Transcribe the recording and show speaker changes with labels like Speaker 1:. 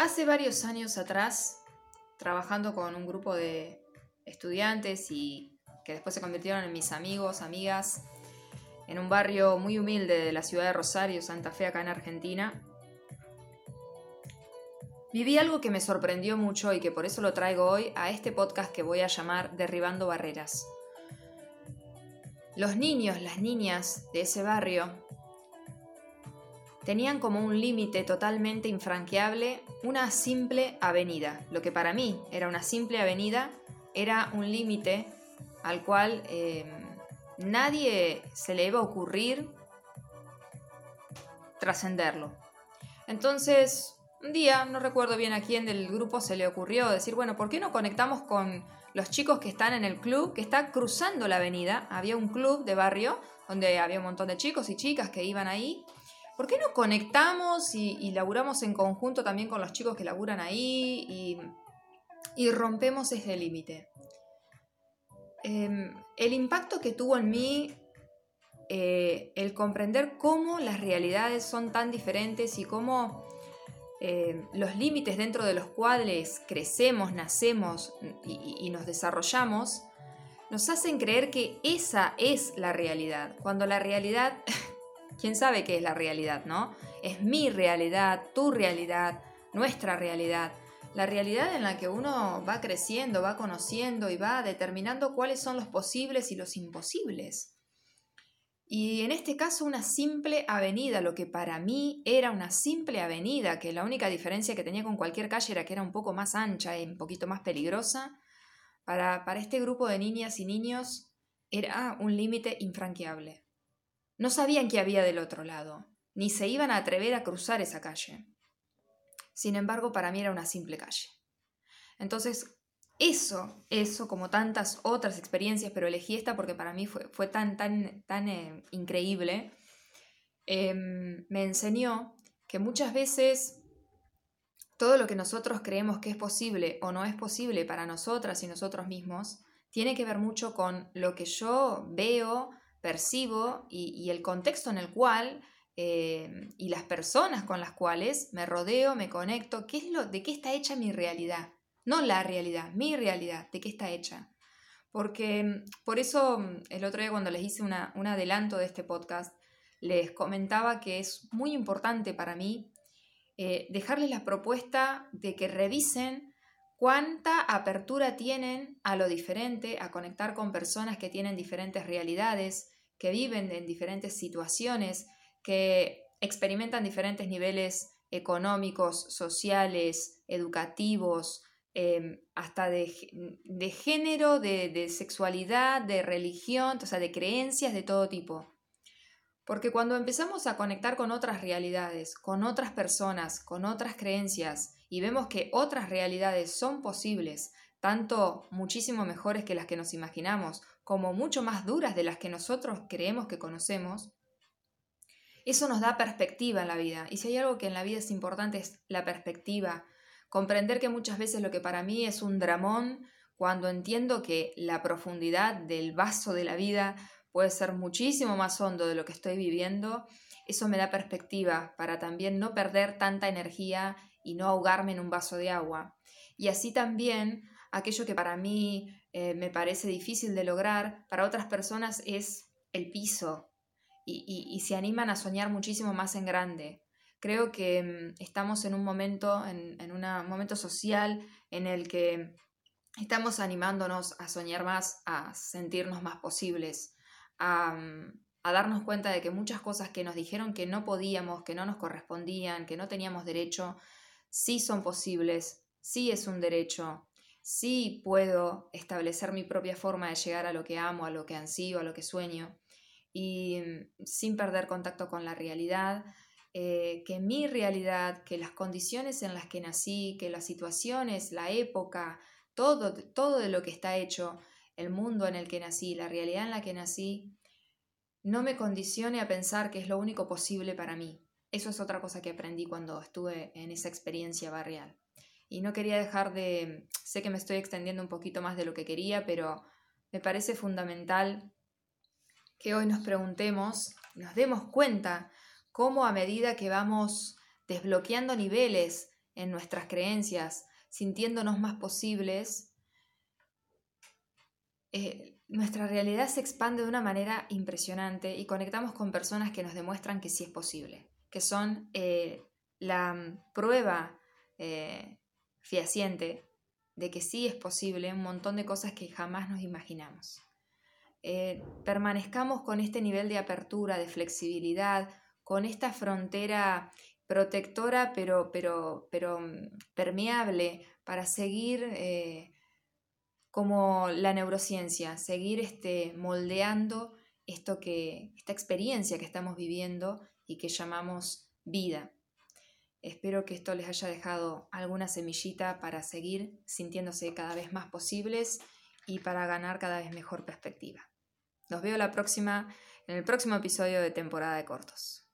Speaker 1: Hace varios años atrás, trabajando con un grupo de estudiantes y que después se convirtieron en mis amigos, amigas, en un barrio muy humilde de la ciudad de Rosario, Santa Fe, acá en Argentina, viví algo que me sorprendió mucho y que por eso lo traigo hoy a este podcast que voy a llamar Derribando Barreras. Los niños, las niñas de ese barrio tenían como un límite totalmente infranqueable una simple avenida. Lo que para mí era una simple avenida era un límite al cual eh, nadie se le iba a ocurrir trascenderlo. Entonces, un día, no recuerdo bien a quién del grupo se le ocurrió decir, bueno, ¿por qué no conectamos con los chicos que están en el club, que está cruzando la avenida? Había un club de barrio donde había un montón de chicos y chicas que iban ahí ¿por qué no conectamos y, laburamos en conjunto también con los chicos que laburan ahí y, rompemos ese límite? Em, el impacto que tuvo en mí eh, el comprender cómo las realidades son tan diferentes y cómo eh, los límites dentro de los cuales crecemos, nacemos y, nos desarrollamos, nos hacen creer que esa es la realidad, cuando la realidad quién sabe qué es la realidad, ¿no? Es mi realidad, tu realidad, nuestra realidad. La realidad en la que uno va creciendo, va conociendo y va determinando cuáles son los posibles y los imposibles. Y en este caso una simple avenida, lo que para mí era una simple avenida, que la única diferencia que tenía con cualquier calle era que era un poco más ancha y un poquito más peligrosa, para, para este grupo de niñas y niños era un límite infranqueable. No sabían qué había del otro lado, ni se iban a atrever a cruzar esa calle. Sin embargo, para mí era una simple calle. Entonces, eso, eso, como tantas otras experiencias, pero elegí esta porque para mí fue, fue tan, tan, tan eh, increíble, em, me enseñó que muchas veces todo lo que nosotros creemos que es posible o no es posible para nosotras y nosotros mismos, tiene que ver mucho con lo que yo veo, percibo y, el contexto en el cual eh, y las personas con las cuales me rodeo, me conecto, qué es lo, de qué está hecha mi realidad. No la realidad, mi realidad, de qué está hecha. Porque por eso mm, el otro día cuando les hice un adelanto de este podcast, les comentaba que es muy importante para mí eh, dejarles la propuesta de que revisen cuánta apertura tienen a lo diferente, a conectar con personas que tienen diferentes realidades, que viven en diferentes situaciones, que experimentan diferentes niveles económicos, sociales, educativos, em, hasta de, género, de, de, sexualidad, de religión, o sea, de creencias de todo tipo. Porque cuando empezamos a conectar con otras realidades, con otras personas, con otras creencias, y vemos que otras realidades son posibles, tanto muchísimo mejores que las que nos imaginamos, como mucho más duras de las que nosotros creemos que conocemos, eso nos da perspectiva en la vida. Y si hay algo que en la vida es importante es la perspectiva. Comprender que muchas veces lo que para mí es un dramón, cuando entiendo que la profundidad del vaso de la vida puede ser muchísimo más hondo de lo que estoy viviendo, eso me da perspectiva para también no perder tanta energía y no ahogarme en un vaso de agua. Y así también aquello que para mí eh, me parece difícil de lograr, para otras personas es el piso y, se animan a soñar muchísimo más en grande. Creo que mm, estamos en un momento, en, un momento social en el que estamos animándonos a soñar más, a sentirnos más posibles, a, darnos cuenta de que muchas cosas que nos dijeron que no podíamos, que no nos correspondían, que no teníamos derecho, sí son posibles, sí es un derecho, sí puedo establecer mi propia forma de llegar a lo que amo, a lo que ansío, a lo que sueño, y mm, sin perder contacto con la realidad, eh, que mi realidad, que las condiciones en las que nací, que las situaciones, la época, todo, todo de lo que está hecho, el mundo en el que nací, la realidad en la que nací, no me condicione a pensar que es lo único posible para mí. Eso es otra cosa que aprendí cuando estuve en esa experiencia barrial. Y no quería dejar de, sé que me estoy extendiendo un poquito más de lo que quería, pero me parece fundamental que hoy nos preguntemos, nos demos cuenta cómo a medida que vamos desbloqueando niveles en nuestras creencias, sintiéndonos más posibles, eh, nuestra realidad se expande de una manera impresionante y conectamos con personas que nos demuestran que sí es posible, que son eh, la prueba eh, fehaciente de que sí es posible un montón de cosas que jamás nos imaginamos. permanezcamos con este nivel de apertura, de flexibilidad, con esta frontera protectora pero, pero, pero mm, permeable para seguir eh, como la neurociencia, seguir este, moldeando esto que, esta experiencia que estamos viviendo y que llamamos vida. Espero que esto les haya dejado alguna semillita para seguir sintiéndose cada vez más posibles y para ganar cada vez mejor perspectiva. Los veo la próxima, en el próximo episodio de temporada de cortos.